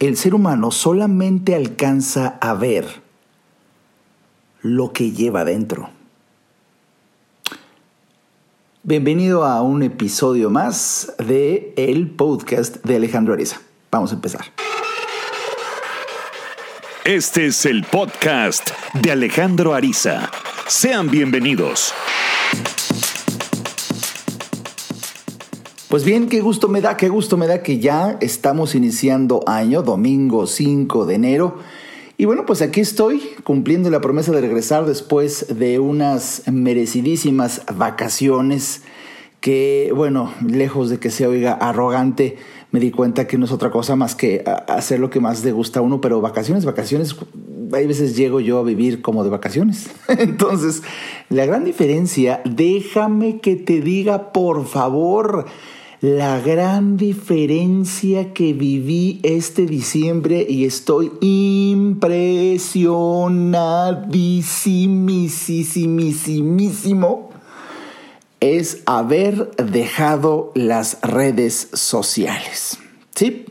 el ser humano solamente alcanza a ver lo que lleva dentro. Bienvenido a un episodio más de el podcast de Alejandro Ariza. Vamos a empezar. Este es el podcast de Alejandro Ariza. Sean bienvenidos. Pues bien, qué gusto me da, qué gusto me da que ya estamos iniciando año, domingo 5 de enero. Y bueno, pues aquí estoy cumpliendo la promesa de regresar después de unas merecidísimas vacaciones que, bueno, lejos de que se oiga arrogante, me di cuenta que no es otra cosa más que hacer lo que más le gusta a uno, pero vacaciones, vacaciones, hay veces llego yo a vivir como de vacaciones. Entonces, la gran diferencia, déjame que te diga, por favor, la gran diferencia que viví este diciembre y estoy impresionadísimísimo es haber dejado las redes sociales. ¿Sí?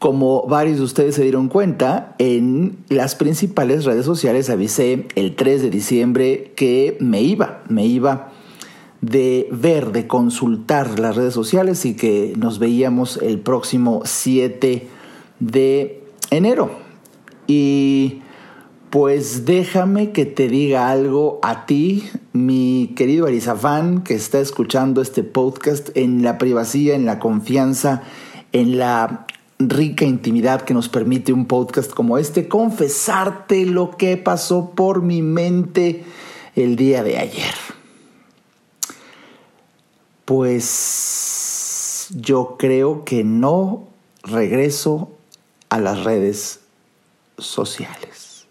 Como varios de ustedes se dieron cuenta, en las principales redes sociales avisé el 3 de diciembre que me iba, me iba de ver, de consultar las redes sociales y que nos veíamos el próximo 7 de enero. Y pues déjame que te diga algo a ti, mi querido Arizafán, que está escuchando este podcast en la privacidad, en la confianza, en la rica intimidad que nos permite un podcast como este, confesarte lo que pasó por mi mente el día de ayer. Pues yo creo que no regreso a las redes sociales.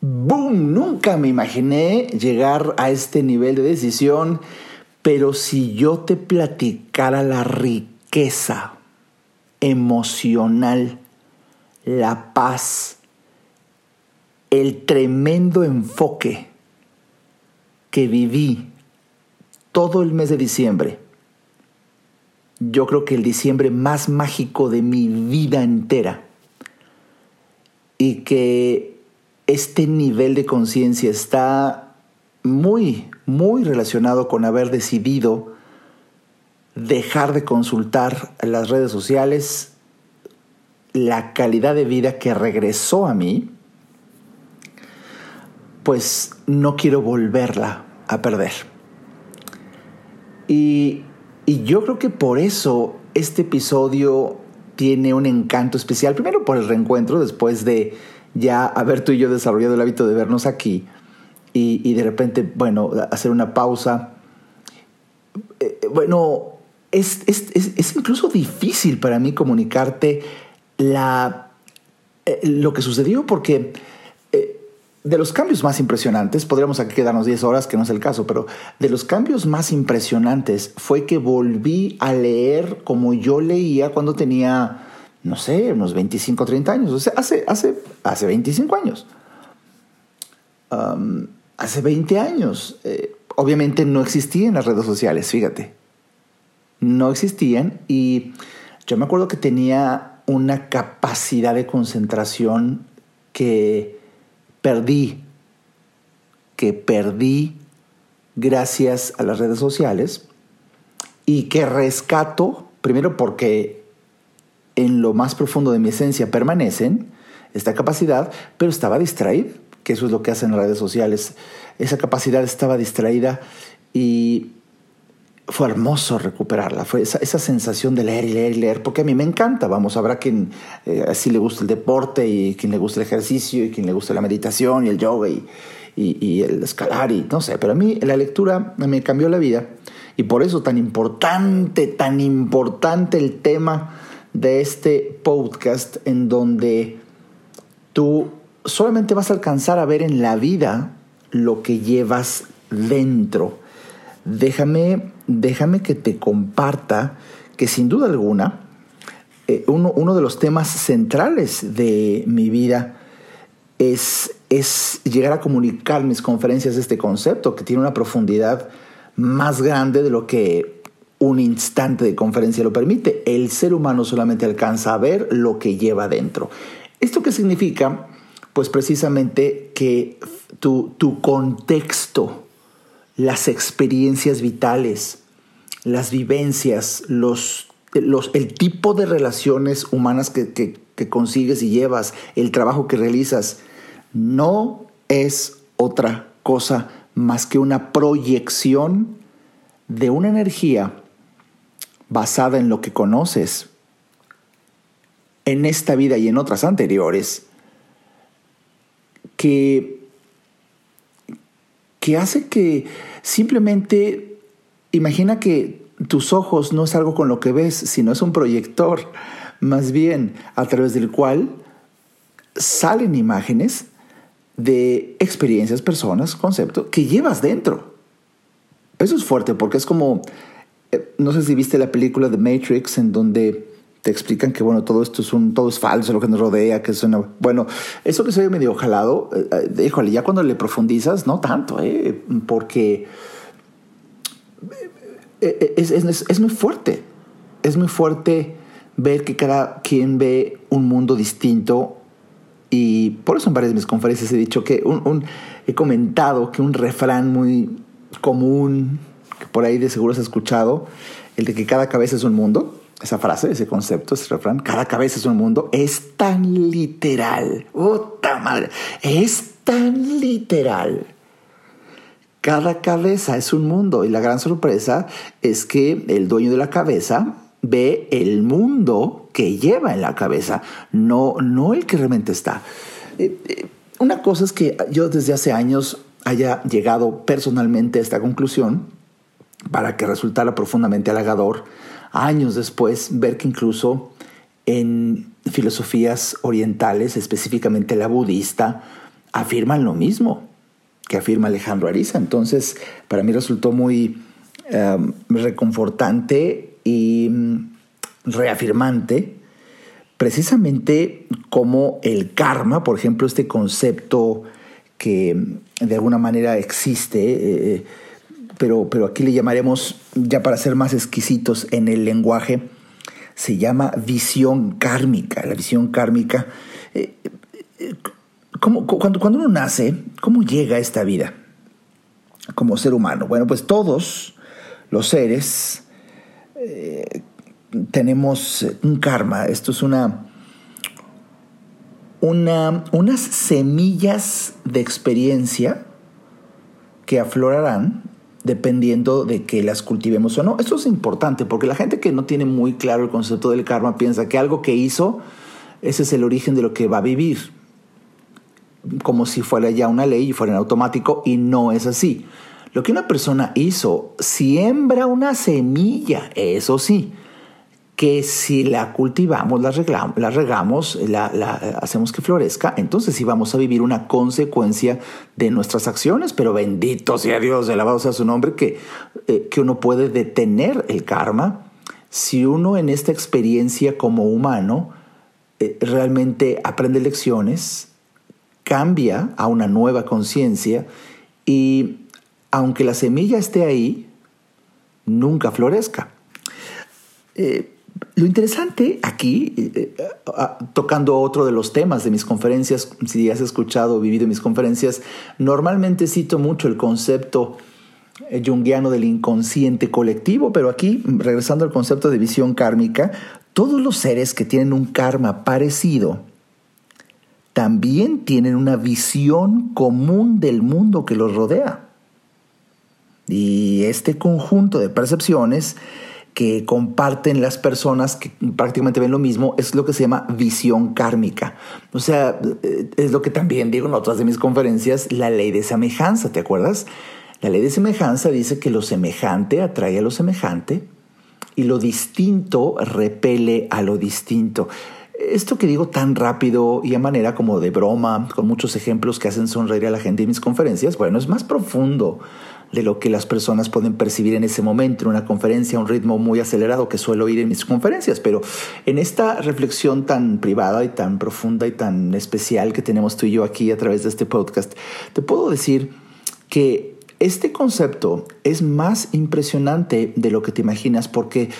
¡Boom! Nunca me imaginé llegar a este nivel de decisión, pero si yo te platicara la riqueza emocional, la paz, el tremendo enfoque que viví todo el mes de diciembre. Yo creo que el diciembre más mágico de mi vida entera. Y que este nivel de conciencia está muy, muy relacionado con haber decidido dejar de consultar las redes sociales, la calidad de vida que regresó a mí, pues no quiero volverla a perder. Y, yo creo que por eso este episodio tiene un encanto especial. Primero por el reencuentro, después de ya haber tú y yo desarrollado el hábito de vernos aquí y, de repente, bueno, hacer una pausa. Eh, bueno, es, es, incluso difícil para mí comunicarte la, eh, lo que sucedió porque de los cambios más impresionantes, podríamos aquí quedarnos 10 horas, que no es el caso, pero de los cambios más impresionantes fue que volví a leer como yo leía cuando tenía, no sé, unos 25, 30 años, o sea, hace, hace, hace 25 años. hace 20 años. Eh, obviamente no existían las redes sociales, fíjate. No existían y yo me acuerdo que tenía una capacidad de concentración que perdí, que perdí gracias a las redes sociales y que rescato, primero porque en lo más profundo de mi esencia permanecen esta capacidad, pero estaba distraída, que eso es lo que hacen las redes sociales. Esa capacidad estaba distraída y fue hermoso recuperarla, fue esa, sensación de leer y leer y leer, porque a mí me encanta, vamos, habrá quien eh, así le gusta el deporte y quien le gusta el ejercicio y quien le gusta la meditación y el yoga y, y, el escalar y no sé, pero a mí la lectura me cambió la vida y por eso tan importante, tan importante el tema de este podcast en donde tú solamente vas a alcanzar a ver en la vida lo que llevas dentro déjame, déjame que te comparta que sin duda alguna, eh, uno, de los temas centrales de mi vida es, es llegar a comunicar mis conferencias este concepto que tiene una profundidad más grande de lo que un instante de conferencia lo permite. El ser humano solamente alcanza a ver lo que lleva dentro. ¿Esto qué significa? Pues precisamente que tu, tu contexto, las experiencias vitales, las vivencias, los, los, el tipo de relaciones humanas que, que, que consigues y llevas, el trabajo que realizas, no es otra cosa más que una proyección de una energía basada en lo que conoces en esta vida y en otras anteriores, que, que hace que simplemente imagina que tus ojos no es algo con lo que ves, sino es un proyector, más bien a través del cual salen imágenes de experiencias, personas, conceptos que llevas dentro. Eso es fuerte porque es como eh, no sé si viste la película de Matrix en donde te explican que bueno todo esto es un todo es falso lo que nos rodea que es una bueno eso que se ve medio jalado eh, híjole ya cuando le profundizas no tanto eh, porque eh, es, es, es, muy fuerte es muy fuerte ver que cada quien ve un mundo distinto y por eso en varias de mis conferencias he dicho que un, he comentado que un refrán muy común por ahí de seguro has escuchado, el de que cada cabeza es un mundo. Esa frase, ese concepto, ese refrán, cada cabeza es un mundo, es tan literal. ¡Puta madre! Es tan literal. Cada cabeza es un mundo y la gran sorpresa es que el dueño de la cabeza ve el mundo que lleva en la cabeza, no, no el que realmente está. Eh, eh, una cosa es que yo desde hace años haya llegado personalmente a esta conclusión para que resultara profundamente halagador años después ver que incluso en filosofías orientales, específicamente la budista, afirman lo mismo que afirma Alejandro Ariza. Entonces, para mí resultó muy um, reconfortante y um, reafirmante precisamente como el karma, por ejemplo, este concepto que de alguna manera existe, eh, pero, pero aquí le llamaremos, ya para ser más exquisitos en el lenguaje, se llama visión kármica. La visión kármica, eh, eh, cuando, cuando uno nace, ¿cómo llega a esta vida como ser humano? Bueno, pues todos los seres eh, tenemos un karma. Esto es una, una, unas semillas de experiencia que aflorarán dependiendo de que las cultivemos o no. Esto es importante porque la gente que no tiene muy claro el concepto del karma piensa que algo que hizo, ese es el origen de lo que va a vivir, como si fuera ya una ley y fuera en automático y no es así. Lo que una persona hizo, siembra una semilla, eso sí, que si la cultivamos, la, regamos, la, hacemos que florezca, entonces sí vamos a vivir una consecuencia de nuestras acciones, pero bendito sea Dios, alabado sea su nombre, que, eh, que uno puede detener el karma si uno en esta experiencia como humano eh, realmente aprende lecciones, cambia a una nueva conciencia y aunque la semilla esté ahí, nunca florezca. Eh, lo interesante aquí, eh, eh, tocando otro de los temas de mis conferencias, si has escuchado o vivido mis conferencias, normalmente cito mucho el concepto eh, junguiano del inconsciente colectivo, pero aquí, regresando al concepto de visión kármica, todos los seres que tienen un karma parecido también tienen una visión común del mundo que los rodea. Y este conjunto de percepciones que comparten las personas que prácticamente ven lo mismo es lo que se llama visión kármica. O sea, eh, es lo que también digo en otras de mis conferencias, la ley de semejanza, ¿te acuerdas? La ley de semejanza dice que lo semejante atrae a lo semejante y lo distinto repele a lo distinto. Esto que digo tan rápido y a manera como de broma, con muchos ejemplos que hacen sonreír a la gente en mis conferencias, bueno, es más profundo de lo que las personas pueden percibir en ese momento, en una conferencia, un ritmo muy acelerado que suelo oír en mis conferencias. Pero en esta reflexión tan privada y tan profunda y tan especial que tenemos tú y yo aquí a través de este podcast, te puedo decir que este concepto es más impresionante de lo que te imaginas porque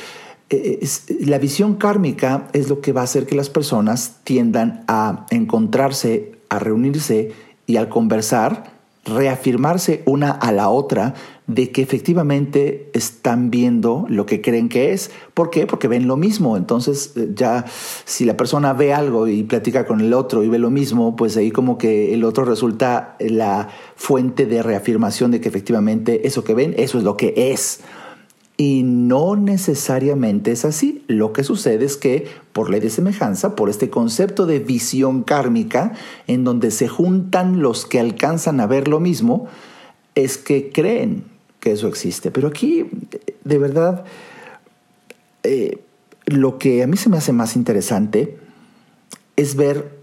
eh, la visión kármica es lo que va a hacer que las personas tiendan a encontrarse, a reunirse y al conversar, reafirmarse una a la otra de que efectivamente están viendo lo que creen que es. ¿Por qué? Porque ven lo mismo. Entonces eh, ya si la persona ve algo y platica con el otro y ve lo mismo, pues ahí como que el otro resulta la fuente de reafirmación de que efectivamente eso que ven, eso es lo que es. Y no necesariamente es así. Lo que sucede es que por ley de semejanza, por este concepto de visión kármica, en donde se juntan los que alcanzan a ver lo mismo, es que creen que eso existe. Pero aquí, de verdad, eh, lo que a mí se me hace más interesante es ver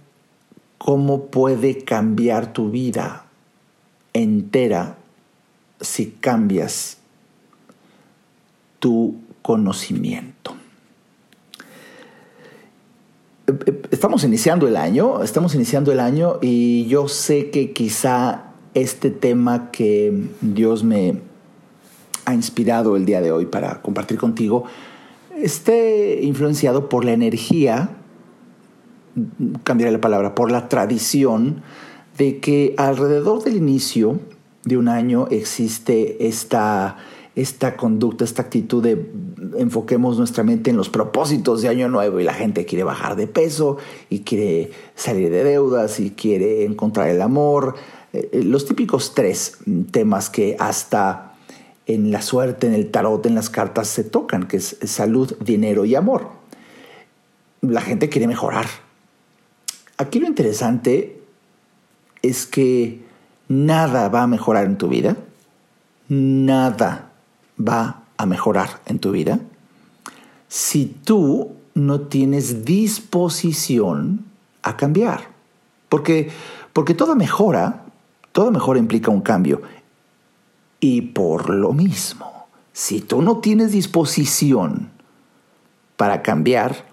cómo puede cambiar tu vida entera si cambias tu conocimiento. Estamos iniciando el año, estamos iniciando el año y yo sé que quizá este tema que Dios me ha inspirado el día de hoy para compartir contigo esté influenciado por la energía, cambiaré la palabra, por la tradición de que alrededor del inicio de un año existe esta esta conducta, esta actitud de enfoquemos nuestra mente en los propósitos de año nuevo y la gente quiere bajar de peso y quiere salir de deudas y quiere encontrar el amor. Eh, eh, los típicos tres temas que hasta en la suerte, en el tarot, en las cartas se tocan, que es salud, dinero y amor. La gente quiere mejorar. Aquí lo interesante es que nada va a mejorar en tu vida. Nada va a mejorar en tu vida si tú no tienes disposición a cambiar. Porque, porque toda mejora, toda mejora implica un cambio. Y por lo mismo, si tú no tienes disposición para cambiar,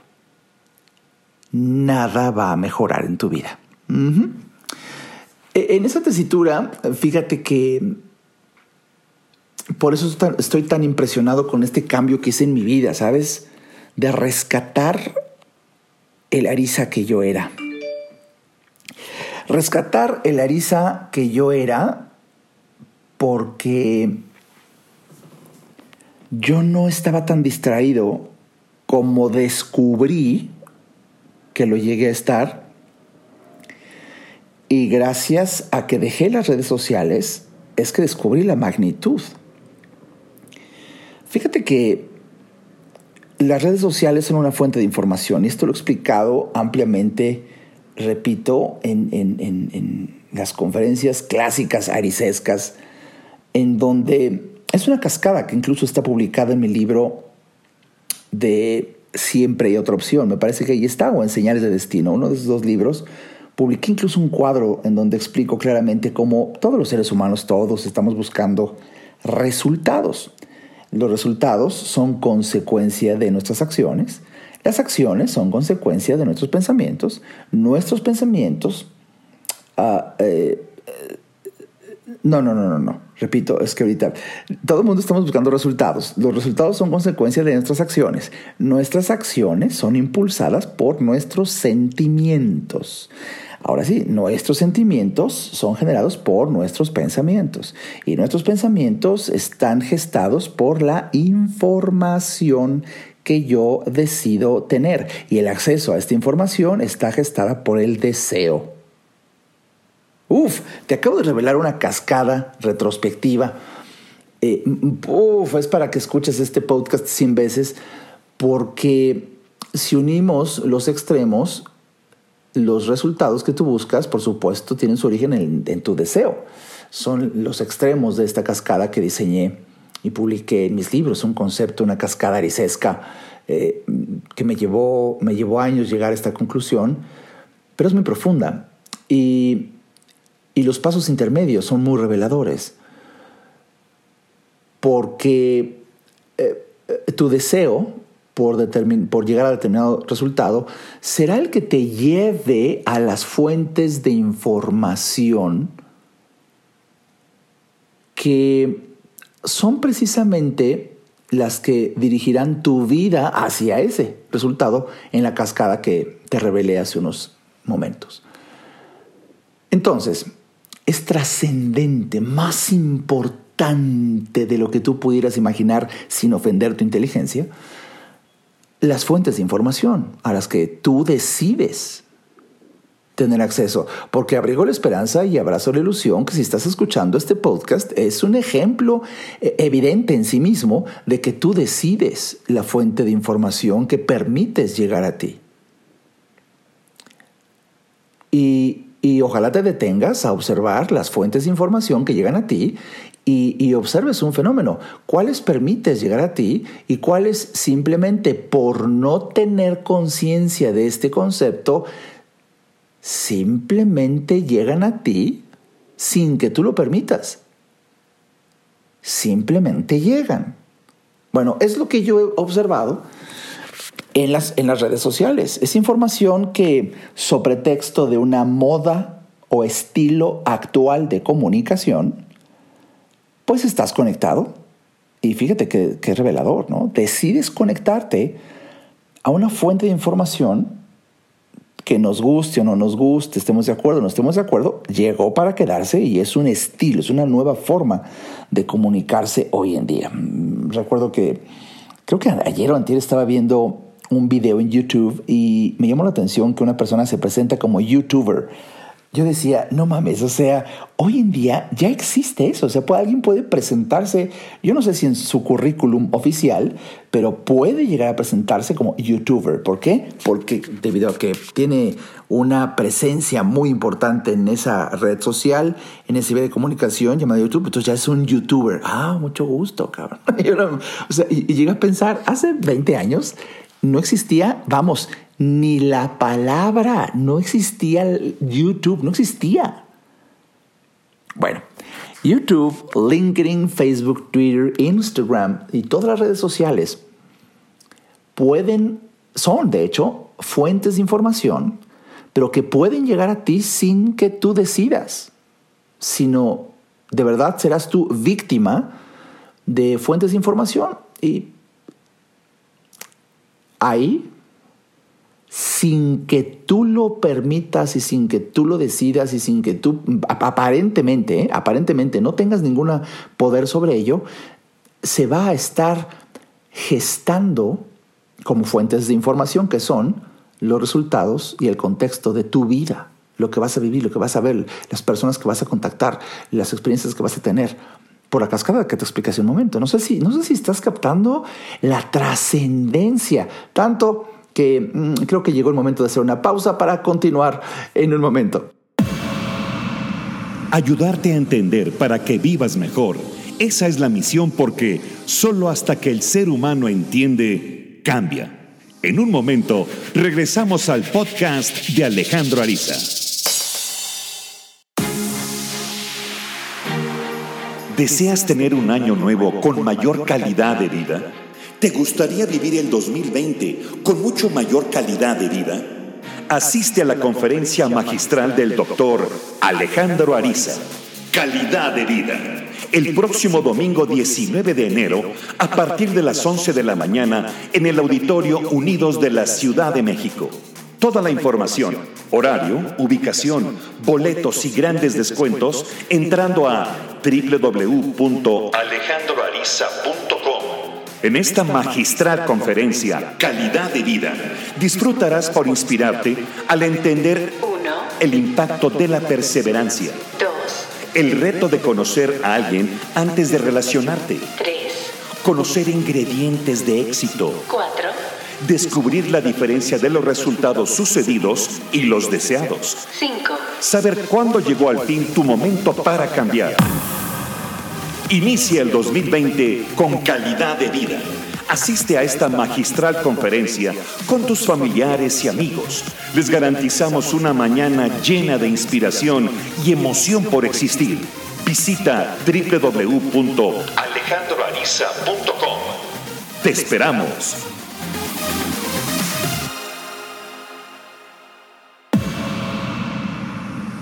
nada va a mejorar en tu vida. E, en esa tesitura, fíjate que por eso estoy tan impresionado con este cambio que hice en mi vida, ¿sabes? De rescatar el Arisa que yo era. Rescatar el Arisa que yo era porque yo no estaba tan distraído como descubrí que lo llegué a estar. Y gracias a que dejé las redes sociales, es que descubrí la magnitud Fíjate que las redes sociales son una fuente de información y esto lo he explicado ampliamente, repito, en, las conferencias clásicas arisescas, en donde es una cascada que incluso está publicada en mi libro de Siempre hay otra opción. Me parece que ahí está, o en Señales de Destino, uno de esos dos libros. Publiqué incluso un cuadro en donde explico claramente cómo todos los seres humanos, todos estamos buscando resultados. Los resultados son consecuencia de nuestras acciones. Las acciones son consecuencia de nuestros pensamientos. Nuestros pensamientos... Ah, eh, no, no, no, no, no. Repito, es que ahorita todo el mundo estamos buscando resultados. Los resultados son consecuencia de nuestras acciones. Nuestras acciones son impulsadas por nuestros sentimientos. Ahora sí, nuestros sentimientos son generados por nuestros pensamientos y nuestros pensamientos están gestados por la información que yo decido tener y el acceso a esta información está gestada por el deseo. Uf, te acabo de revelar una cascada retrospectiva. Eh, uf, es para que escuches este podcast 100 veces porque si unimos los extremos, los resultados que tú buscas, por supuesto, tienen su origen en, tu deseo. Son los extremos de esta cascada que diseñé y publiqué en mis libros, un concepto, una cascada arisesca eh, que me llevó, me llevó años llegar a esta conclusión, pero es muy profunda. Y, los pasos intermedios son muy reveladores, porque eh, eh, tu deseo por, por llegar a determinado resultado, será el que te lleve a las fuentes de información que son precisamente las que dirigirán tu vida hacia ese resultado en la cascada que te revelé hace unos momentos. Entonces, es trascendente, más importante de lo que tú pudieras imaginar sin ofender tu inteligencia, las fuentes de información a las que tú decides tener acceso, porque abrigo la esperanza y abrazo la ilusión que si estás escuchando este podcast es un ejemplo eh, evidente en sí mismo de que tú decides la fuente de información que permites llegar a ti. Y, ojalá te detengas a observar las fuentes de información que llegan a ti y, observes un fenómeno. ¿Cuáles permites llegar a ti y cuáles simplemente por no tener conciencia de este concepto simplemente llegan a ti sin que tú lo permitas. Simplemente llegan. Bueno, es lo que yo he observado en las, en las redes sociales. Es información que, sobre texto de una moda o estilo actual de comunicación, pues estás conectado. Y fíjate que, es revelador, ¿no? Decides conectarte a una fuente de información que nos guste o no nos guste, estemos de acuerdo o no estemos de acuerdo, llegó para quedarse y es un estilo, es una nueva forma de comunicarse hoy en día. Mm, recuerdo que, creo que ayer o anterior estaba viendo un video en YouTube y me llamó la atención que una persona se presenta como YouTuber yo decía, no mames, o sea, hoy en día ya existe eso, o sea, alguien puede presentarse, yo no sé si en su currículum oficial, pero puede llegar a presentarse como youtuber. ¿Por qué? Porque debido a que tiene una presencia muy importante en esa red social, en ese medio de comunicación llamado YouTube, entonces ya es un youtuber. Ah, mucho gusto, cabrón. o sea, y, y a pensar, hace 20 años no existía, vamos, ni la palabra, no existía YouTube, no existía. Bueno, YouTube, LinkedIn, Facebook, Twitter, Instagram y todas las redes sociales pueden, son de hecho fuentes de información, pero que pueden llegar a ti sin que tú decidas, sino de verdad serás tú víctima de fuentes de información y ahí sin que tú lo permitas y sin que tú lo decidas y sin que tú aparentemente, ¿eh? aparentemente no tengas ningún poder sobre ello, se va a estar gestando como fuentes de información que son los resultados y el contexto de tu vida, lo que vas a vivir, lo que vas a ver, las personas que vas a contactar, las experiencias que vas a tener por la cascada que te expliqué hace un momento. No sé si, no sé si estás captando la trascendencia, tanto que mm, creo que llegó el momento de hacer una pausa para continuar en un momento. Ayudarte a entender para que vivas mejor. Esa es la misión porque solo hasta que el ser humano entiende, cambia. En un momento, regresamos al podcast de Alejandro Ariza. ¿Deseas tener un año nuevo con mayor calidad de vida? ¿Te gustaría vivir el 2020 con mucho mayor calidad de vida? Asiste a la conferencia magistral del doctor Alejandro Ariza, Calidad de Vida, el próximo domingo 19 de enero a partir de las 11 de la mañana en el Auditorio Unidos de la Ciudad de México. Toda la información, horario, ubicación, boletos y grandes descuentos entrando a www.alejandroariza.com. En esta magistral conferencia, Calidad de Vida, disfrutarás por inspirarte al entender el impacto de la perseverancia. El reto de conocer a alguien antes de relacionarte. Conocer ingredientes de éxito. Descubrir la diferencia de los resultados sucedidos y los deseados. Saber cuándo llegó al fin tu momento para cambiar. Inicia el 2020 con calidad de vida. Asiste a esta magistral conferencia con tus familiares y amigos. Les garantizamos una mañana llena de inspiración y emoción por existir. Visita www.alejandroariza.com. Te esperamos.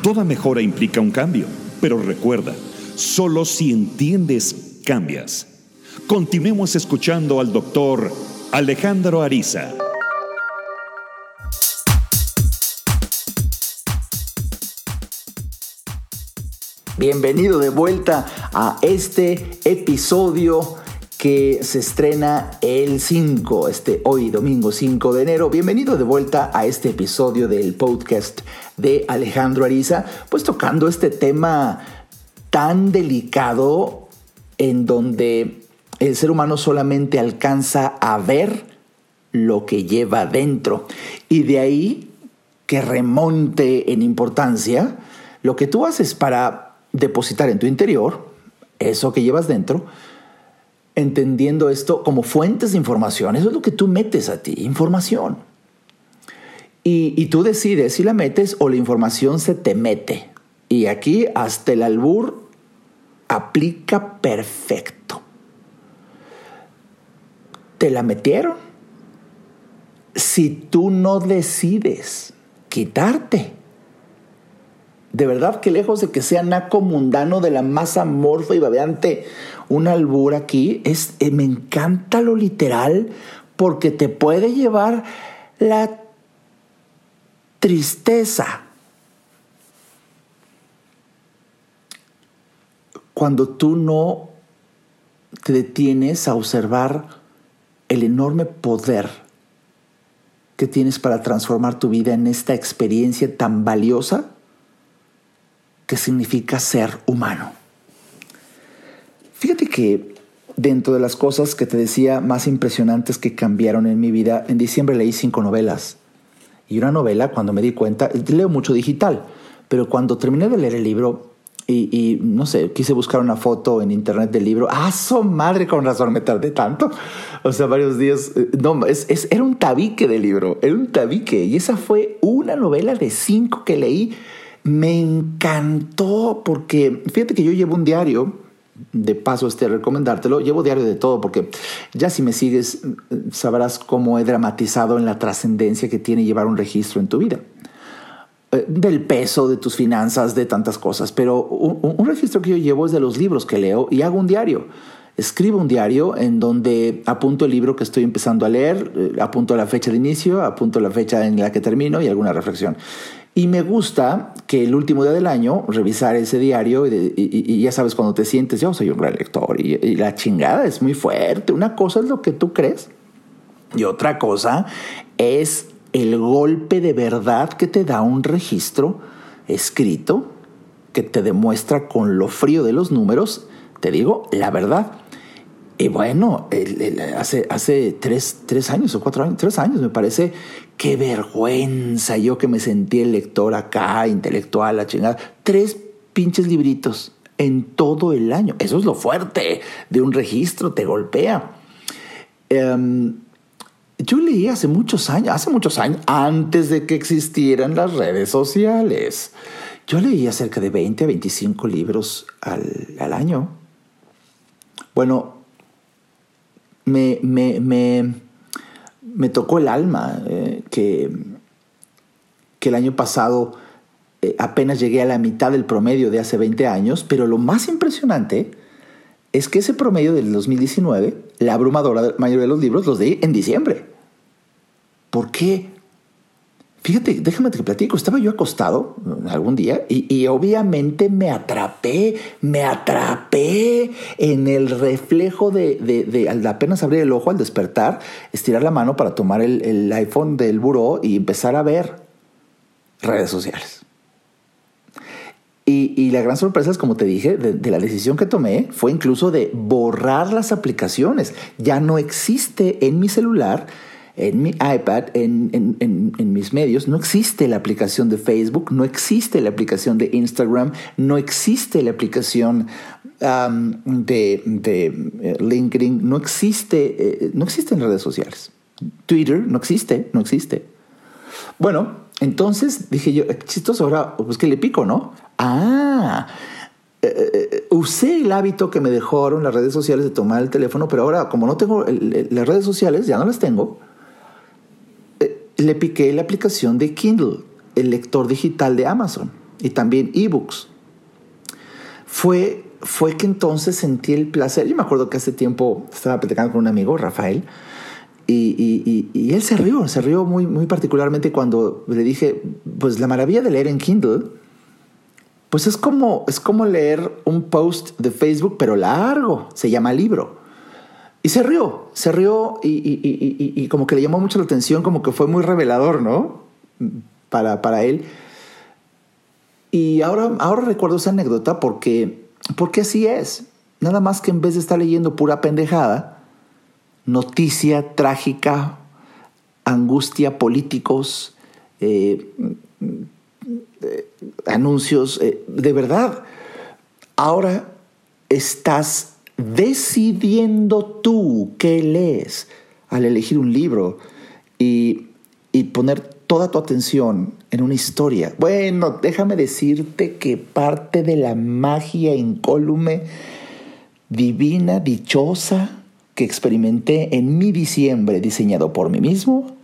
Toda mejora implica un cambio, pero recuerda, Solo si entiendes, cambias. Continuemos escuchando al doctor Alejandro Ariza. Bienvenido de vuelta a este episodio que se estrena el 5, este hoy domingo 5 de enero. Bienvenido de vuelta a este episodio del podcast de Alejandro Ariza, pues tocando este tema tan delicado en donde el ser humano solamente alcanza a ver lo que lleva dentro y de ahí que remonte en importancia lo que tú haces para depositar en tu interior eso que llevas dentro, entendiendo esto como fuentes de información. Eso es lo que tú metes a ti, información. Y, y, tú decides si la metes o la información se te mete. Y aquí hasta el albur aplica perfecto. Te la metieron. Si tú no decides quitarte, de verdad que lejos de que sea naco mundano de la masa amorfa y babeante, un albur aquí, es, eh, me encanta lo literal porque te puede llevar la tristeza. Cuando tú no te detienes a observar el enorme poder que tienes para transformar tu vida en esta experiencia tan valiosa que significa ser humano. Fíjate que dentro de las cosas que te decía más impresionantes que cambiaron en mi vida, en diciembre leí cinco novelas. Y una novela, cuando me di cuenta, leo mucho digital, pero cuando terminé de leer el libro y, no sé, quise buscar una foto en internet del libro, ¡ah, su madre! Con razón me tardé tanto. O sea, varios días. Eh, no, es, era un tabique de libro, era un tabique. Y esa fue una novela de cinco que leí me encantó porque fíjate que yo llevo un diario, de paso este recomendártelo, llevo diario de todo porque ya si me sigues sabrás cómo he dramatizado en la trascendencia que tiene llevar un registro en tu vida eh, del peso de tus finanzas, de tantas cosas, pero un, registro que yo llevo es de los libros que leo y hago un diario. Escribo un diario en donde apunto el libro que estoy empezando a leer, eh, apunto la fecha de inicio, apunto la fecha en la que termino y alguna reflexión. Y me gusta que el último día del año revisar ese diario y, ya sabes cuando te sientes, yo soy un gran lector y, y, la chingada es muy fuerte. Una cosa es lo que tú crees y otra cosa es el golpe de verdad que te da un registro escrito que te demuestra con lo frío de los números, te digo, la verdad. Y bueno, hace, hace tres, tres, años o cuatro años, tres años me parece, qué vergüenza yo que me sentí el lector acá, intelectual, la chingada. Tres pinches libritos en todo el año. Eso es lo fuerte de un registro, te golpea. Em, yo leí hace muchos años, hace muchos años, antes de que existieran las redes sociales. Yo leía cerca de 20 a 25 libros al, al año. Bueno, me, me, me, tocó el alma eh, que, que el año pasado eh, apenas llegué a la mitad del promedio de hace 20 años, pero lo más impresionante es que ese promedio del 2019, la abrumadora mayoría de los libros, los leí en diciembre. ¿Por qué? Fíjate, déjame te platico, estaba yo acostado algún día y, obviamente me atrapé, me atrapé en el reflejo de, de, al apenas abrir el ojo al despertar, estirar la mano para tomar el, iPhone del buró y empezar a ver redes sociales. Y, y, la gran sorpresa es, como te dije, de, la decisión que tomé fue incluso de borrar las aplicaciones. Ya no existe en mi celular en mi iPad, en, mis medios, no existe la aplicación de Facebook, no existe la aplicación de Instagram, no existe la aplicación de, eh, LinkedIn, no existe, eh, no existen redes sociales. Twitter no existe, no existe. Bueno, entonces dije yo, chistoso, ahora pues que le pico, ¿no? Ah, eh, usé el hábito que me dejaron las redes sociales de tomar el teléfono, pero ahora como no tengo las redes sociales, ya no las tengo, le piqué la aplicación de Kindle, el lector digital de Amazon, y también ebooks. Fue, fue que entonces sentí el placer. Yo me acuerdo que hace tiempo estaba platicando con un amigo, Rafael, y, y, él se rió, se rió muy, muy particularmente cuando le dije, pues la maravilla de leer en Kindle, pues es como, es como leer un post de Facebook, pero largo, se llama libro. Y se rió, se rió y, y, como que le llamó mucho la atención, como que fue muy revelador, ¿no? Para, para él. Y ahora, ahora recuerdo esa anécdota porque, porque así es. Nada más que en vez de estar leyendo pura pendejada, noticia trágica, angustia, políticos, eh, eh, anuncios, eh, de verdad, ahora estás decidiendo tú qué lees al elegir un libro y, y poner toda tu atención en una historia. Bueno, déjame decirte que parte de la magia incólume, divina, dichosa, que experimenté en mi diciembre diseñado por mí mismo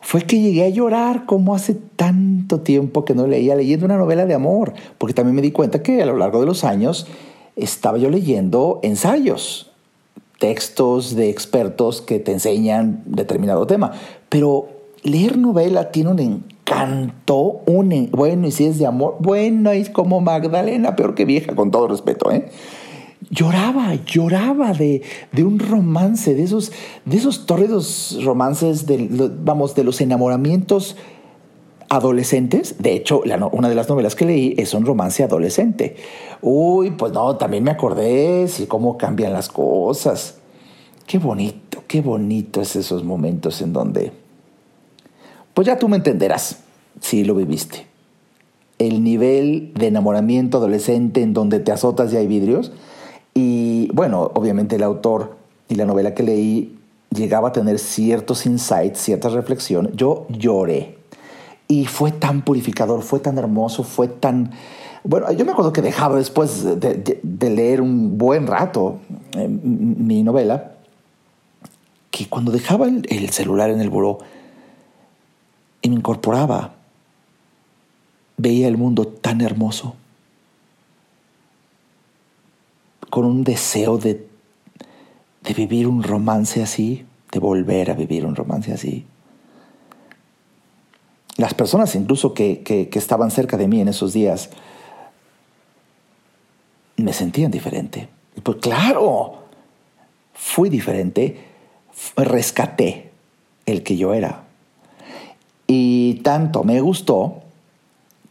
fue que llegué a llorar como hace tanto tiempo que no leía leyendo una novela de amor, porque también me di cuenta que a lo largo de los años estaba yo leyendo ensayos, textos de expertos que te enseñan determinado tema, pero leer novela tiene un encanto, un bueno, y si es de amor, bueno, es como Magdalena, peor que vieja, con todo respeto, ¿eh? lloraba, lloraba de, un romance, de esos, de esos tórridos romances, de, vamos, de los enamoramientos adolescentes. De hecho, una de las novelas que leí es un romance adolescente. Uy, pues no, también me acordé, sí, cómo cambian las cosas. Qué bonito, qué bonito es esos momentos en donde, pues ya tú me entenderás, si lo viviste. El nivel de enamoramiento adolescente en donde te azotas y hay vidrios, y bueno, obviamente el autor y la novela que leí llegaba a tener ciertos insights, ciertas reflexiones. Yo lloré. Y fue tan purificador, fue tan hermoso, fue tan... Bueno, yo me acuerdo que dejaba después de, leer un buen rato eh, mi novela, que cuando dejaba el, el celular en el buró y me incorporaba, veía el mundo tan hermoso con un deseo de, de vivir un romance así, de volver a vivir un romance así. Las personas incluso que, que, estaban cerca de mí en esos días me sentían diferente. Pues claro, fui diferente, rescaté el que yo era. Y tanto me gustó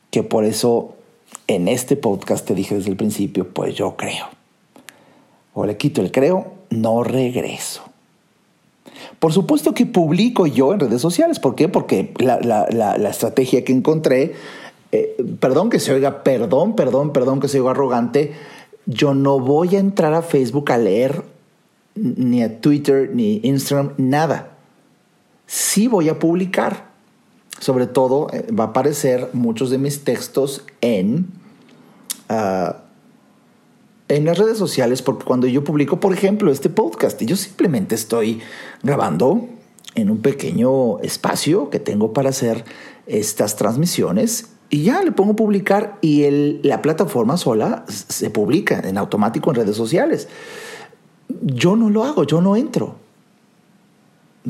que por eso en este podcast te dije desde el principio, pues yo creo o le quito el creo, no regreso. Por supuesto que publico yo en redes sociales. ¿Por qué? Porque la, estrategia que encontré, eh, perdón que se oiga, perdón, perdón, perdón que se oiga arrogante, yo no voy a entrar a Facebook a leer ni a Twitter ni Instagram, nada. Sí voy a publicar. Sobre todo eh, va a aparecer muchos de mis textos en... Ah, en las redes sociales porque cuando yo publico, por ejemplo, este podcast, yo simplemente estoy grabando en un pequeño espacio que tengo para hacer estas transmisiones y ya le pongo publicar y el, la plataforma sola se publica en automático en redes sociales. Yo no lo hago, yo no entro.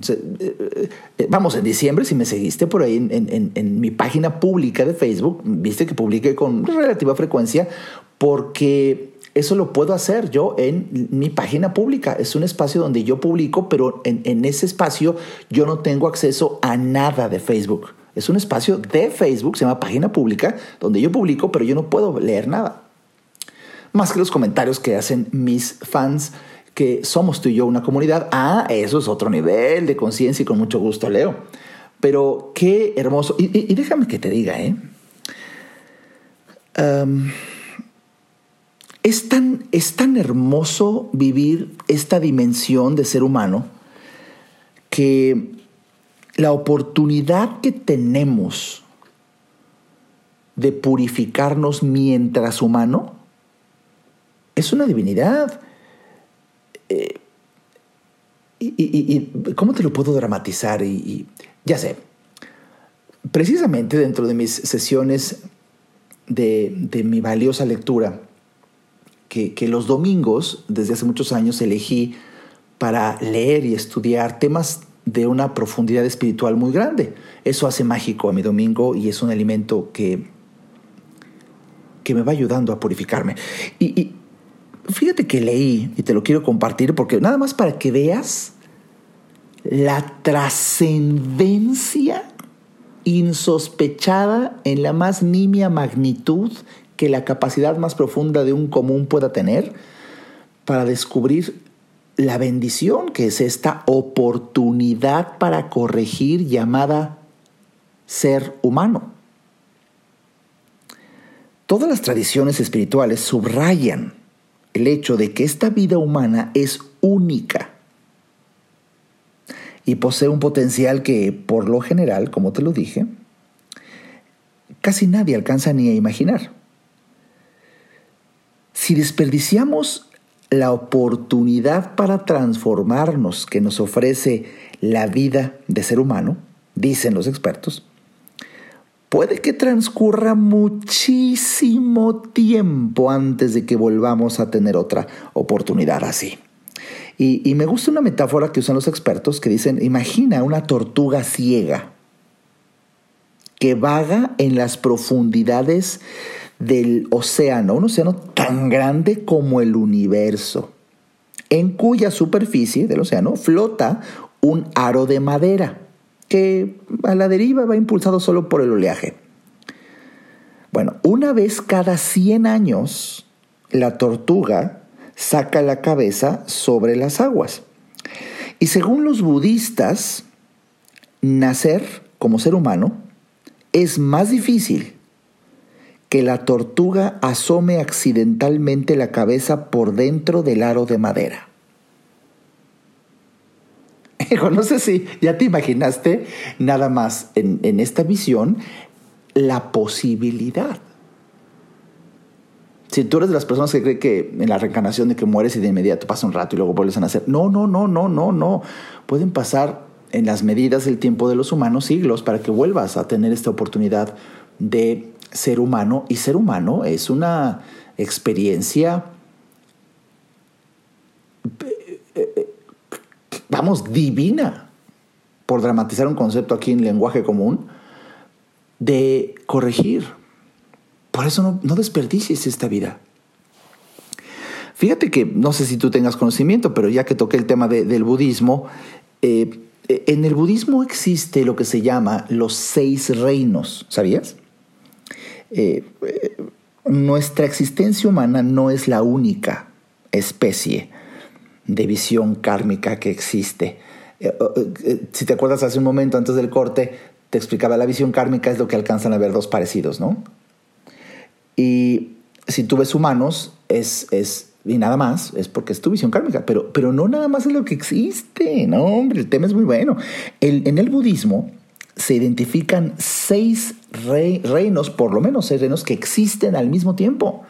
Eh, eh, vamos, en diciembre, si me seguiste por ahí en, en, mi página pública de Facebook, viste que publiqué con relativa frecuencia porque eso lo puedo hacer yo en mi página pública. Es un espacio donde yo publico, pero en, ese espacio yo no tengo acceso a nada de Facebook. Es un espacio de Facebook, se llama página pública, donde yo publico, pero yo no puedo leer nada. Más que los comentarios que hacen mis fans, que somos tú y yo una comunidad. Ah, eso es otro nivel de conciencia y con mucho gusto leo. Pero qué hermoso. Y, déjame que te diga, ¿eh? Es tan, es tan hermoso vivir esta dimensión de ser humano que la oportunidad que tenemos de purificarnos mientras humano es una divinidad. Eh, y, cómo te lo puedo dramatizar? Y, ya sé, precisamente dentro de mis sesiones de, de mi valiosa lectura, que, los domingos, desde hace muchos años, elegí para leer y estudiar temas de una profundidad espiritual muy grande. Eso hace mágico a mi domingo y es un alimento que, que me va ayudando a purificarme. Y, y fíjate que leí, y te lo quiero compartir, porque nada más para que veas la trascendencia insospechada en la más nimia magnitud que la capacidad más profunda de un común pueda tener para descubrir la bendición que es esta oportunidad para corregir llamada ser humano. Todas las tradiciones espirituales subrayan el hecho de que esta vida humana es única y posee un potencial que, por lo general, como te lo dije, casi nadie alcanza ni a imaginar. Si desperdiciamos la oportunidad para transformarnos que nos ofrece la vida de ser humano, dicen los expertos, puede que transcurra muchísimo tiempo antes de que volvamos a tener otra oportunidad así. Y, me gusta una metáfora que usan los expertos que dicen, imagina una tortuga ciega que vaga en las profundidades del océano, un océano tan grande como el universo, en cuya superficie del océano flota un aro de madera que a la deriva va impulsado solo por el oleaje. Bueno, una vez cada 100 años, la tortuga saca la cabeza sobre las aguas. Y según los budistas, nacer como ser humano es más difícil que la tortuga asome accidentalmente la cabeza por dentro del aro de madera. no sé si ya te imaginaste nada más en, en esta visión la posibilidad si tú eres de las personas que cree que en la reencarnación de que mueres y de inmediato pasa un rato y luego vuelves a nacer, no, no, no, no, no, no. Pueden pasar en las medidas del tiempo de los humanos siglos para que vuelvas a tener esta oportunidad de ser humano. Y ser humano es una experiencia, vamos, divina, por dramatizar un concepto aquí en lenguaje común, de corregir, por eso no, desperdicies esta vida. Fíjate que, no sé si tú tengas conocimiento, pero ya que toqué el tema del budismo, eh, en el budismo existe lo que se llama los seis reinos, ¿sabías? Eh, eh, nuestra existencia humana no es la única especie de visión kármica que existe. si te acuerdas hace un momento antes del corte, te explicaba la visión kármica es lo que alcanzan a ver dos parecidos, ¿no? Y si tú ves humanos, es, es, y nada más, es porque es tu visión kármica, pero, pero no nada más es lo que existe, no, hombre, el tema es muy bueno. en el budismo se identifican seis reinos, por lo menos seis reinos que existen al mismo tiempo.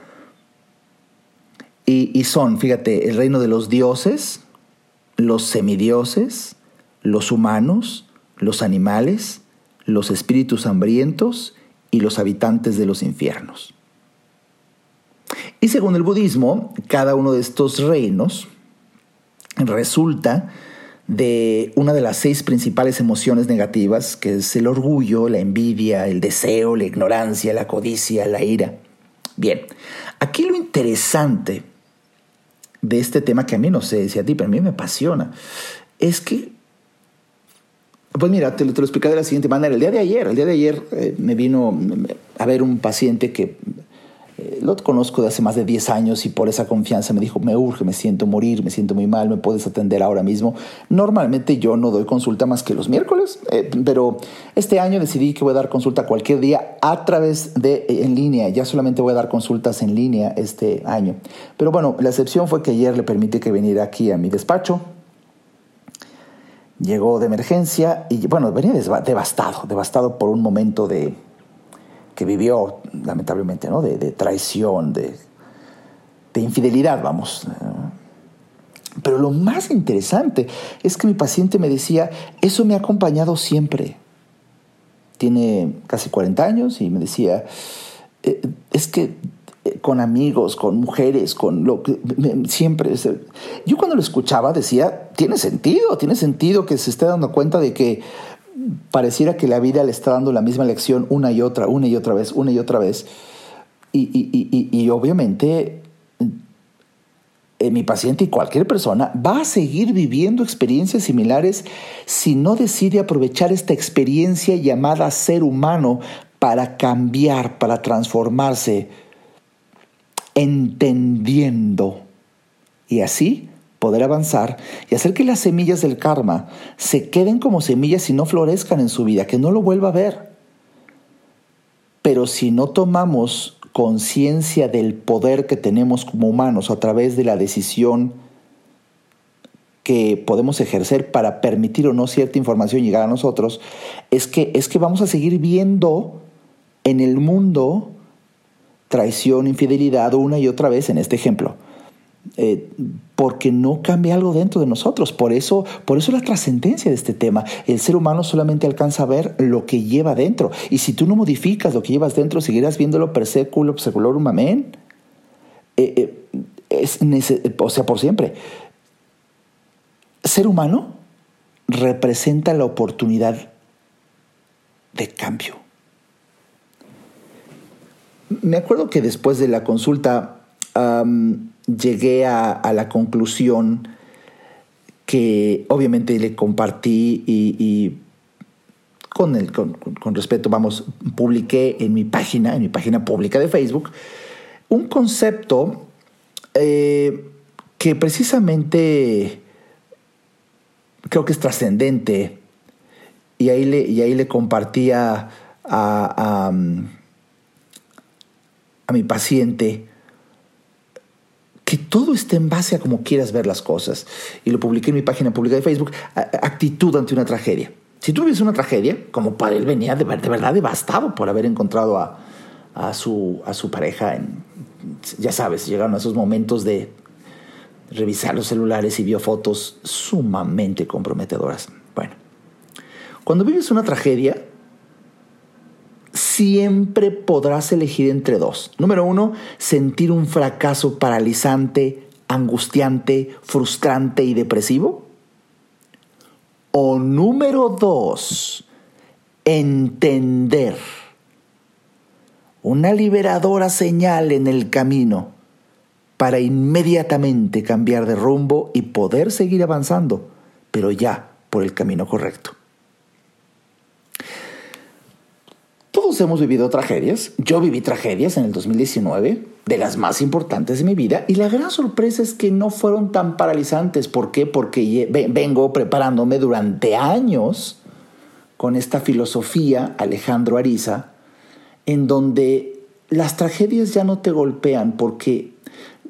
Y, son, fíjate, el reino de los dioses, los semidioses, los humanos, los animales, los espíritus hambrientos y los habitantes de los infiernos. Y según el budismo, cada uno de estos reinos resulta de una de las seis principales emociones negativas, que es el orgullo, la envidia, el deseo, la ignorancia, la codicia, la ira. Bien, aquí lo interesante de este tema, que a mí no sé si a ti, pero a mí me apasiona, es que, pues mira, te lo, te lo explicaré de la siguiente manera. El día de ayer, el día de ayer eh, me vino a ver un paciente que eh, lo conozco de hace más de 10 años y por esa confianza me dijo, me urge, me siento morir, me siento muy mal, me puedes atender ahora mismo. Normalmente yo no doy consulta más que los miércoles, eh, pero este año decidí que voy a dar consulta cualquier día a través de eh, en línea. Ya solamente voy a dar consultas en línea este año. Pero bueno, la excepción fue que ayer le permití que viniera aquí a mi despacho. Llegó de emergencia y bueno, venía devastado, devastado por un momento de, que vivió lamentablemente, ¿no? de, traición, de, de, infidelidad, vamos. Pero lo más interesante es que mi paciente me decía, eso me ha acompañado siempre. Tiene casi 40 años y me decía, eh, es que eh, con amigos, con mujeres, con lo que siempre. Yo cuando lo escuchaba decía, tiene sentido, tiene sentido que se esté dando cuenta de que pareciera que la vida le está dando la misma lección una y otra, una y otra vez, una y otra vez. Y, obviamente eh, mi paciente y cualquier persona va a seguir viviendo experiencias similares si no decide aprovechar esta experiencia llamada ser humano para cambiar, para transformarse, entendiendo. Y así poder avanzar y hacer que las semillas del karma se queden como semillas y no florezcan en su vida, que no lo vuelva a ver. Pero si no tomamos conciencia del poder que tenemos como humanos a través de la decisión que podemos ejercer para permitir o no cierta información llegar a nosotros, es que, es que vamos a seguir viendo en el mundo traición, infidelidad una y otra vez en este ejemplo. Eh, porque no cambia algo dentro de nosotros. Por eso, por eso la trascendencia de este tema. El ser humano solamente alcanza a ver lo que lleva dentro. Y si tú no modificas lo que llevas dentro, seguirás viéndolo per seculo, seculorum, amén. Eh, eh, es o sea, por siempre. Ser humano representa la oportunidad de cambio. Me acuerdo que después de la consulta llegué a, la conclusión que obviamente le compartí y, con, el, con, respeto, vamos, publiqué en mi página, en mi página pública de Facebook, un concepto eh, que precisamente creo que es trascendente. Y ahí le, y ahí le compartía a, a mi paciente que todo esté en base a cómo quieras ver las cosas. Y lo publiqué en mi página pública de Facebook, actitud ante una tragedia. Si tú vives una tragedia, como para él venía de, verdad devastado por haber encontrado a, su, a su pareja, en, ya sabes, llegaron a esos momentos de revisar los celulares y vio fotos sumamente comprometedoras. Bueno, cuando vives una tragedia, siempre podrás elegir entre dos. Número uno, sentir un fracaso paralizante, angustiante, frustrante y depresivo. O número dos, entender una liberadora señal en el camino para inmediatamente cambiar de rumbo y poder seguir avanzando, pero ya por el camino correcto. Hemos vivido tragedias. Yo viví tragedias en el 2019, de las más importantes de mi vida, y la gran sorpresa es que no fueron tan paralizantes. ¿Por qué? Porque vengo preparándome durante años con esta filosofía, Alejandro Ariza, en donde las tragedias ya no te golpean porque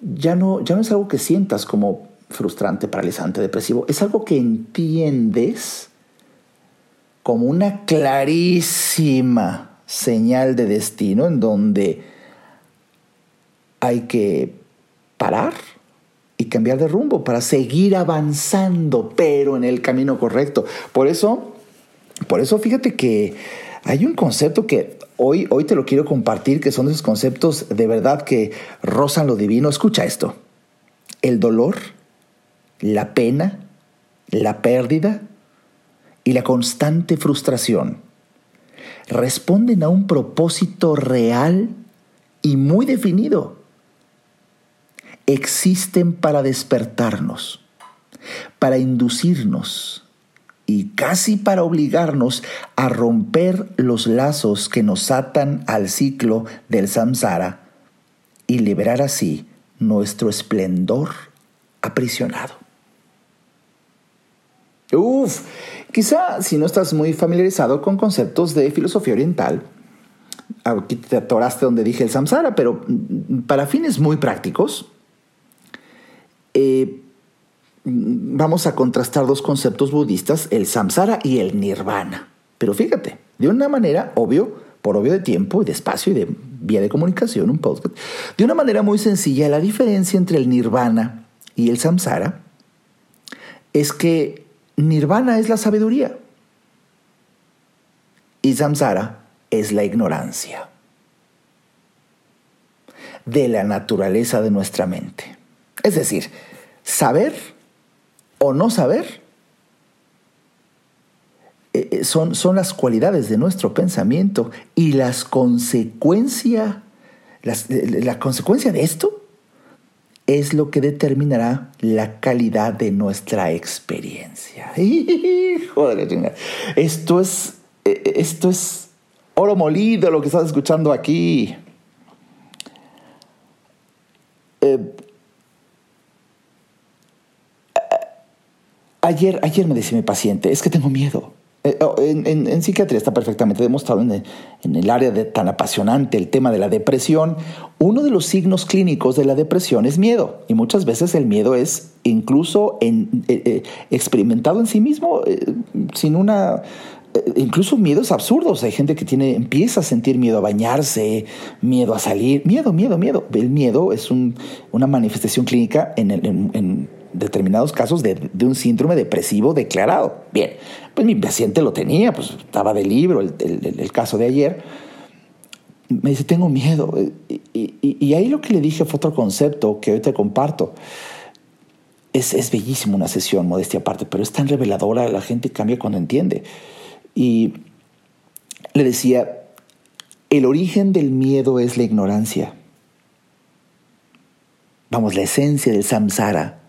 ya no, ya no es algo que sientas como frustrante, paralizante, depresivo, es algo que entiendes como una clarísima señal de destino en donde hay que parar y cambiar de rumbo para seguir avanzando, pero en el camino correcto. Por eso, por eso fíjate que hay un concepto que hoy, hoy te lo quiero compartir, que son esos conceptos de verdad que rozan lo divino. Escucha esto. El dolor, la pena, la pérdida y la constante frustración responden a un propósito real y muy definido. Existen para despertarnos, para inducirnos y casi para obligarnos a romper los lazos que nos atan al ciclo del samsara y liberar así nuestro esplendor aprisionado. Uf, quizá si no estás muy familiarizado con conceptos de filosofía oriental, aquí te atoraste donde dije el samsara, pero para fines muy prácticos, eh, vamos a contrastar dos conceptos budistas, el samsara y el nirvana. Pero fíjate, de una manera, obvio, por obvio de tiempo y de espacio y de vía de comunicación, un podcast, de una manera muy sencilla, la diferencia entre el nirvana y el samsara es que Nirvana es la sabiduría y samsara es la ignorancia. de la naturaleza de nuestra mente. Es decir, saber o no saber eh, eh, son, son las cualidades de nuestro pensamiento y las consecuencia, eh, la consecuencia de esto es lo que determinará la calidad de nuestra experiencia. Esto es, esto es oro molido lo que estás escuchando aquí. ayer, ayer me decía mi paciente, es que tengo miedo. Eh, oh, en, psiquiatría está perfectamente demostrado en el, área de, tan apasionante el tema de la depresión. Uno de los signos clínicos de la depresión es miedo y muchas veces el miedo es incluso eh, eh, experimentado en sí mismo sin una incluso miedos absurdos. Hay gente que tiene, empieza a sentir miedo a bañarse, miedo a salir, miedo, miedo, miedo. El miedo es una manifestación clínica en, en, determinados casos de, un síndrome depresivo declarado. Bien, pues mi paciente lo tenía, pues estaba de libro el, caso de ayer. Me dice, tengo miedo. Y, ahí lo que le dije fue otro concepto que hoy te comparto. Es, es bellísimo una sesión, modestia aparte, pero es tan reveladora, la gente cambia cuando entiende. Y le decía, el origen del miedo es la ignorancia. Vamos, la esencia del samsara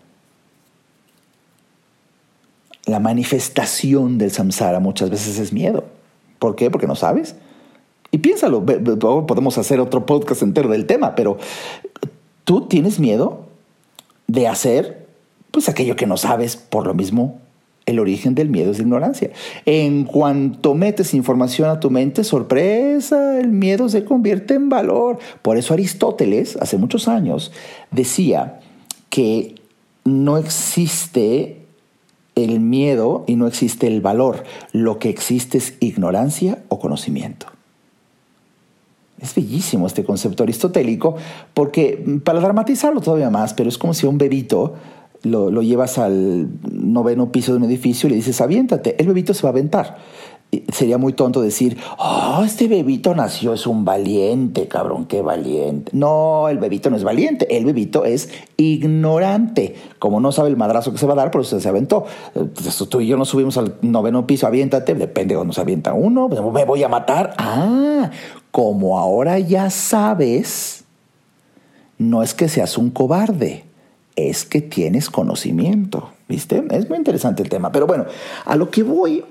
la manifestación del samsara muchas veces es miedo. ¿Por qué? Porque no sabes. Y piénsalo, podemos hacer otro podcast entero del tema, pero tú tienes miedo de hacer pues aquello que no sabes, por lo mismo el origen del miedo es ignorancia. En cuanto metes información a tu mente, sorpresa, el miedo se convierte en valor. Por eso Aristóteles, hace muchos años, decía que no existe el miedo y no existe el valor. Lo que existe es ignorancia o conocimiento. Es bellísimo este concepto aristotélico porque, para dramatizarlo todavía más, pero es como si un bebito lo, lo llevas al noveno piso de un edificio y le dices, aviéntate, el bebito se va a aventar sería muy tonto decir, oh, este bebito nació, es un valiente, cabrón, qué valiente. No, el bebito no es valiente, el bebito es ignorante. Como no sabe el madrazo que se va a dar, por eso se aventó. Tú y yo nos subimos al noveno piso, aviéntate, depende de se avienta uno, me voy a matar. Ah, como ahora ya sabes, no es que seas un cobarde, es que tienes conocimiento. ¿Viste? Es muy interesante el tema. Pero bueno, a lo que voy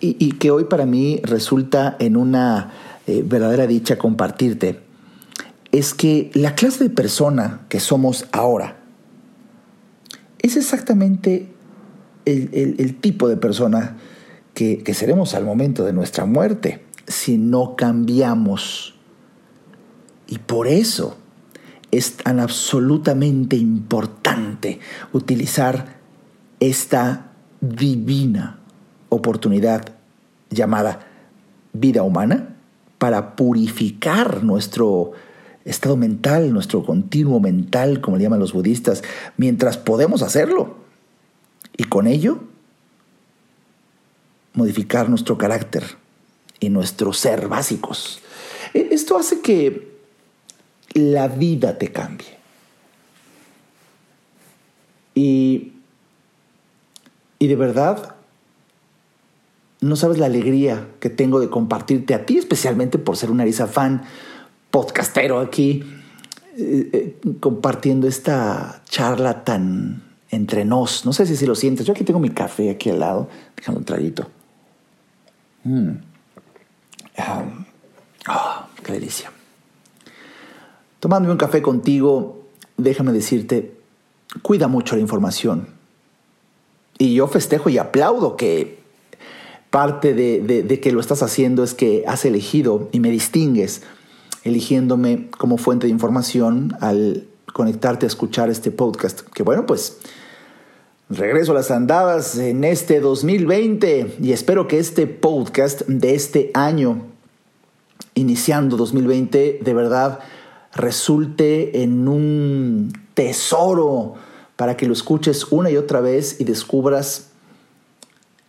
y, que hoy para mí resulta en una eh, verdadera dicha compartirte, es que la clase de persona que somos ahora es exactamente el, tipo de persona que, que seremos al momento de nuestra muerte si no cambiamos. Y por eso es tan absolutamente importante utilizar esta divina oportunidad llamada vida humana para purificar nuestro estado mental, nuestro continuo mental, como le llaman los budistas, mientras podemos hacerlo. Y con ello, modificar nuestro carácter y nuestro ser básicos. E, esto hace que la vida te cambie. Y, y de verdad, no sabes la alegría que tengo de compartirte a ti, especialmente por ser un Arisa fan podcastero aquí, eh, eh, compartiendo esta charla tan entre nos. No sé si, si lo sientes. Yo aquí tengo mi café aquí al lado, dejando un traguito. Ah, ¡Qué delicia! Tomándome un café contigo, déjame decirte, cuida mucho la información. Y yo festejo y aplaudo que parte de, que lo estás haciendo es que has elegido y me distingues, eligiéndome como fuente de información al conectarte a escuchar este podcast. Que bueno, pues regreso a las andadas en este 2020 y espero que este podcast de este año, iniciando 2020, de verdad resulte en un tesoro para que lo escuches una y otra vez y descubras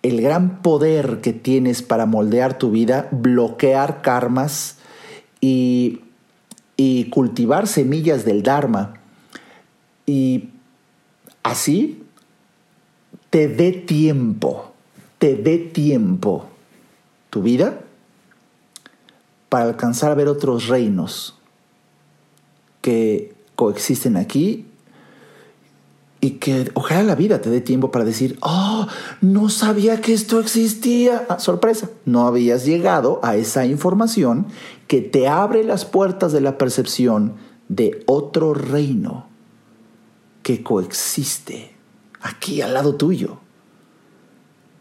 el gran poder que tienes para moldear tu vida, bloquear karmas y cultivar semillas del Dharma. Y así te dé tiempo, te dé tiempo tu vida para alcanzar a ver otros reinos que coexisten aquí y que ojalá la vida te dé tiempo para decir, oh, no sabía que esto existía. Ah, sorpresa, no habías llegado a esa información que te abre las puertas de la percepción de otro reino que coexiste aquí al lado tuyo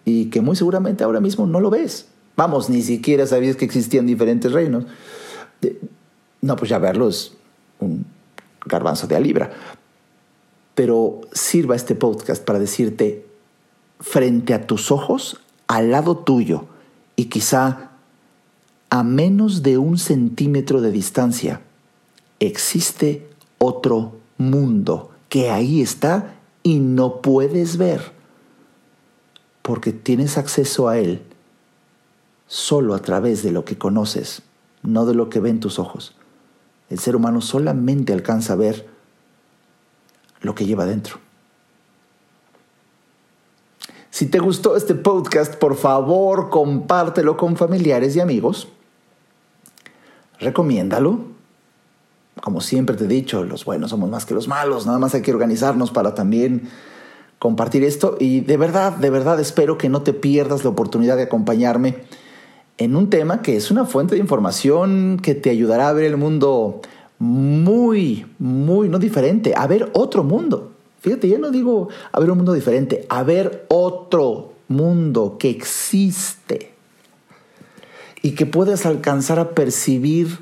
y que muy seguramente ahora mismo no lo ves. Vamos, ni siquiera sabías que existían diferentes reinos. No, pues ya verlo es un garbanzo de a libra pero sirva este podcast para decirte frente a tus ojos, al lado tuyo y quizá a menos de un centímetro de distancia, existe otro mundo que ahí está y no puedes ver, porque tienes acceso a él solo a través de lo que conoces, no de lo que ven tus ojos. El ser humano solamente alcanza a ver lo que lleva dentro. Si te gustó este podcast, por favor, compártelo con familiares y amigos. Recomiéndalo. Como siempre te he dicho, los buenos somos más que los malos. Nada más hay que organizarnos para también compartir esto. Y de verdad, de verdad espero que no te pierdas la oportunidad de acompañarme en un tema que es una fuente de información que te ayudará a ver el mundo muy, muy, no diferente, a ver otro mundo. Fíjate, ya no digo a ver un mundo diferente, a ver otro mundo que existe y que puedas alcanzar a percibir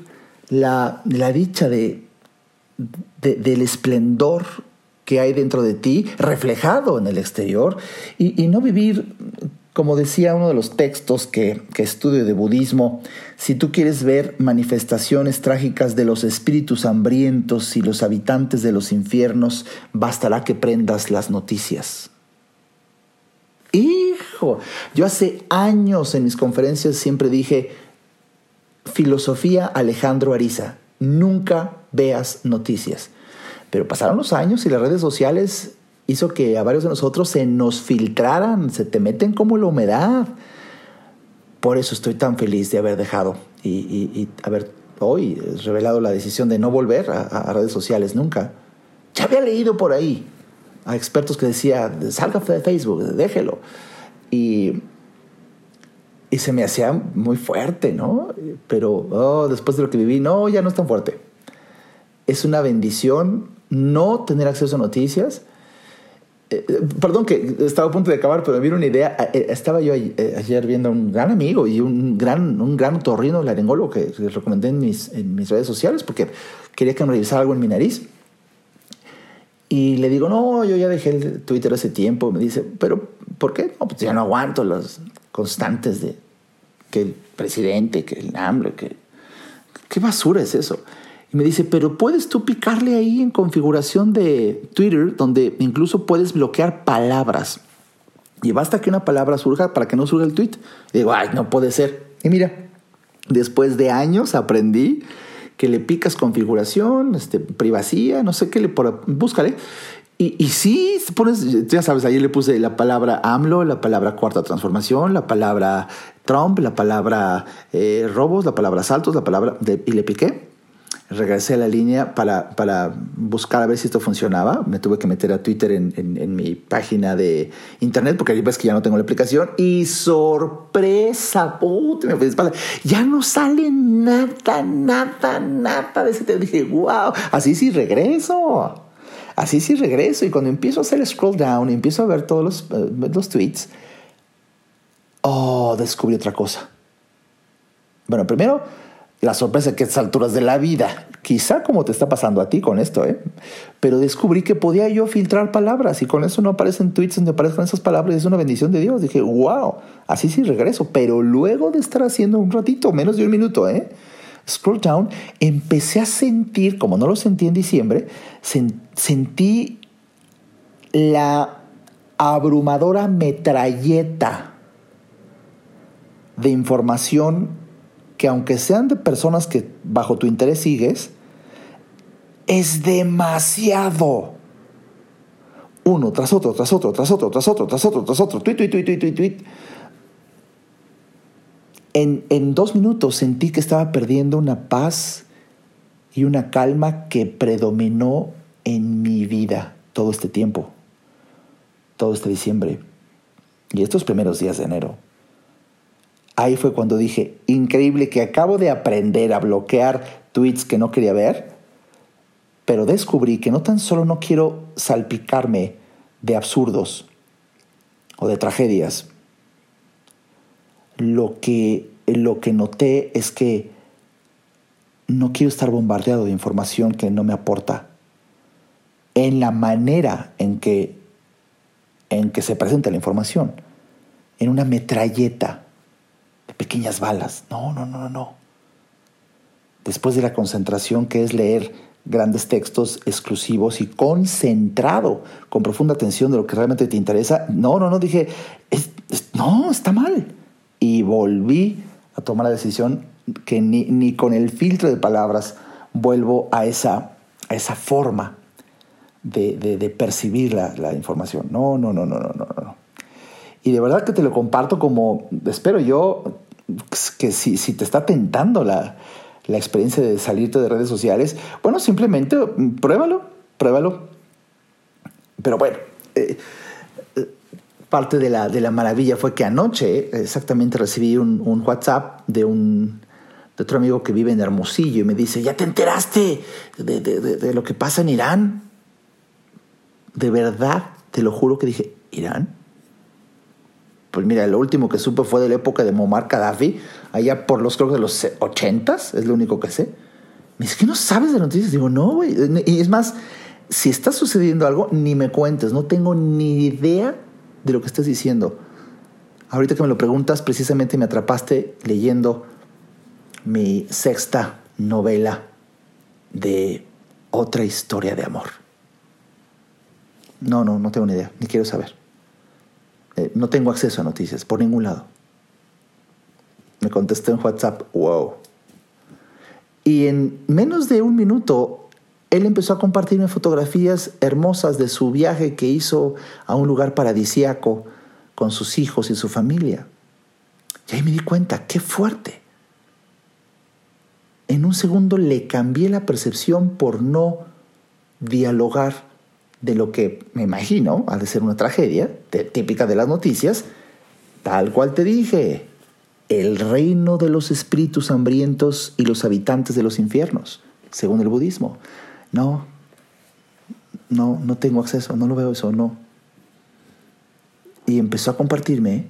la, dicha de, del esplendor que hay dentro de ti, reflejado en el exterior, y no vivir como decía uno de los textos que, estudio de budismo, si tú quieres ver manifestaciones trágicas de los espíritus hambrientos y los habitantes de los infiernos, bastará que prendas las noticias. Hijo, yo hace años en mis conferencias siempre dije, filosofía Alejandro Ariza, nunca veas noticias. Pero pasaron los años y las redes sociales hizo que a varios de nosotros se nos filtraran, se te meten como la humedad. Por eso estoy tan feliz de haber dejado y, haber hoy revelado la decisión de no volver a, redes sociales nunca. Ya había leído por ahí a expertos que decían, salga de Facebook, déjelo. Y, y se me hacía muy fuerte, ¿no? Pero oh, después de lo que viví, no, ya no es tan fuerte. Es una bendición no tener acceso a noticias eh, perdón que estaba a punto de acabar, pero me vino una idea. Eh, eh, estaba yo ayer viendo a un gran amigo y un gran, un gran torrino laringólogo que les recomendé en mis, en mis redes sociales porque quería que me revisara algo en mi nariz. Y le digo, no, yo ya dejé el Twitter hace tiempo. Me dice, ¿pero por qué? No, pues ya no aguanto las constantes de que el presidente, que el hambre, que... ¿Qué basura es eso? Me dice, pero puedes tú picarle ahí en configuración de Twitter, donde incluso puedes bloquear palabras. Y basta que una palabra surja para que no surja el tweet. Y digo, ay, no puede ser. Y mira, después de años aprendí que le picas configuración, este, privacidad, no sé qué, le por, búscale. Y, y sí, pones, ya sabes, ahí le puse la palabra AMLO, la palabra cuarta transformación, la palabra Trump, la palabra eh, robos, la palabra saltos, la palabra, de, y le piqué regresé a la línea para, para, buscar a ver si esto funcionaba. Me tuve que meter a Twitter en, en, mi página de internet porque ahí ves que ya no tengo la aplicación. Y sorpresa, puta, Ya no sale nada, nada, nada de ese tema. Dije, wow, así sí regreso. Así sí regreso. Y cuando empiezo a hacer scroll down empiezo a ver todos los, eh, los tweets, oh, descubrí otra cosa. Bueno, primero la sorpresa que a estas alturas de la vida, quizá como te está pasando a ti con esto, ¿eh? pero descubrí que podía yo filtrar palabras y con eso no aparecen tweets donde aparezcan esas palabras, es una bendición de Dios. Dije, wow, así sí regreso, pero luego de estar haciendo un ratito, menos de un minuto, ¿eh? scroll down, empecé a sentir, como no lo sentí en diciembre, sentí la abrumadora metralleta de información que aunque sean de personas que bajo tu interés sigues, es demasiado. Uno tras otro, tras otro, tras otro, tras otro, tras otro, tras otro. Tweet, tweet, tweet, tweet, tweet, tweet. En, en dos minutos sentí que estaba perdiendo una paz y una calma que predominó en mi vida todo este tiempo, todo este diciembre y estos primeros días de enero. Ahí fue cuando dije, increíble que acabo de aprender a bloquear tweets que no quería ver, pero descubrí que no tan solo no quiero salpicarme de absurdos o de tragedias, lo que, lo que noté es que no quiero estar bombardeado de información que no me aporta. En la manera en que, en que se presenta la información, en una metralleta de pequeñas balas. No, no, no, no, no. Después de la concentración que es leer grandes textos exclusivos y concentrado, con profunda atención de lo que realmente te interesa, no, no, no, dije, no, está mal y volví a tomar la decisión que ni, con el filtro de palabras vuelvo a esa, a esa forma de, percibir la, información. No, no, no, no, no, no, no. Y de verdad que te lo comparto como, espero yo, que si, si te está tentando la, experiencia de salirte de redes sociales, bueno, simplemente pruébalo, pruébalo. Pero bueno, eh, parte de la, de la maravilla fue que anoche exactamente recibí un, WhatsApp de un de otro amigo que vive en Hermosillo y me dice, ¿ya te enteraste de, de, lo que pasa en Irán? De verdad, te lo juro que dije, ¿Irán? Pues mira, lo último que supe fue de la época de Muammar Gaddafi, allá por los creo que de los 80s, es lo único que sé. Me dice, ¿qué no sabes de noticias? Digo, no, güey. Y es más, si está sucediendo algo, ni me cuentes, no tengo ni idea de lo que estás diciendo. Ahorita que me lo preguntas, precisamente me atrapaste leyendo mi sexta novela de otra historia de amor. No, no, no tengo ni idea, ni quiero saber. Eh, no tengo acceso a noticias por ningún lado. Me contesté en WhatsApp, wow. Y en menos de un minuto, él empezó a compartirme fotografías hermosas de su viaje que hizo a un lugar paradisíaco con sus hijos y su familia. Y ahí me di cuenta, qué fuerte. En un segundo le cambié la percepción por no dialogar de lo que me imagino ha de ser una tragedia típica de las noticias, tal cual te dije, el reino de los espíritus hambrientos y los habitantes de los infiernos, según el budismo. No, no, no tengo acceso, no lo veo eso, no. Y empezó a compartirme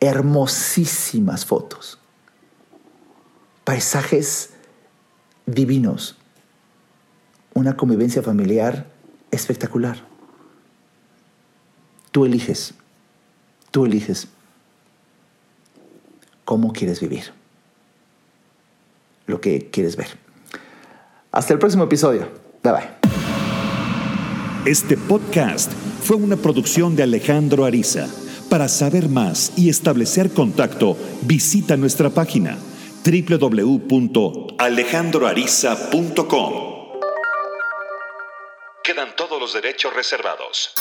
hermosísimas fotos, paisajes divinos, una convivencia familiar espectacular. Tú eliges, tú eliges cómo quieres vivir, lo que quieres ver. Hasta el próximo episodio. Bye bye. Este podcast fue una producción de Alejandro Ariza. Para saber más y establecer contacto, visita nuestra página www.alejandroariza.com. Quedan todos los derechos reservados.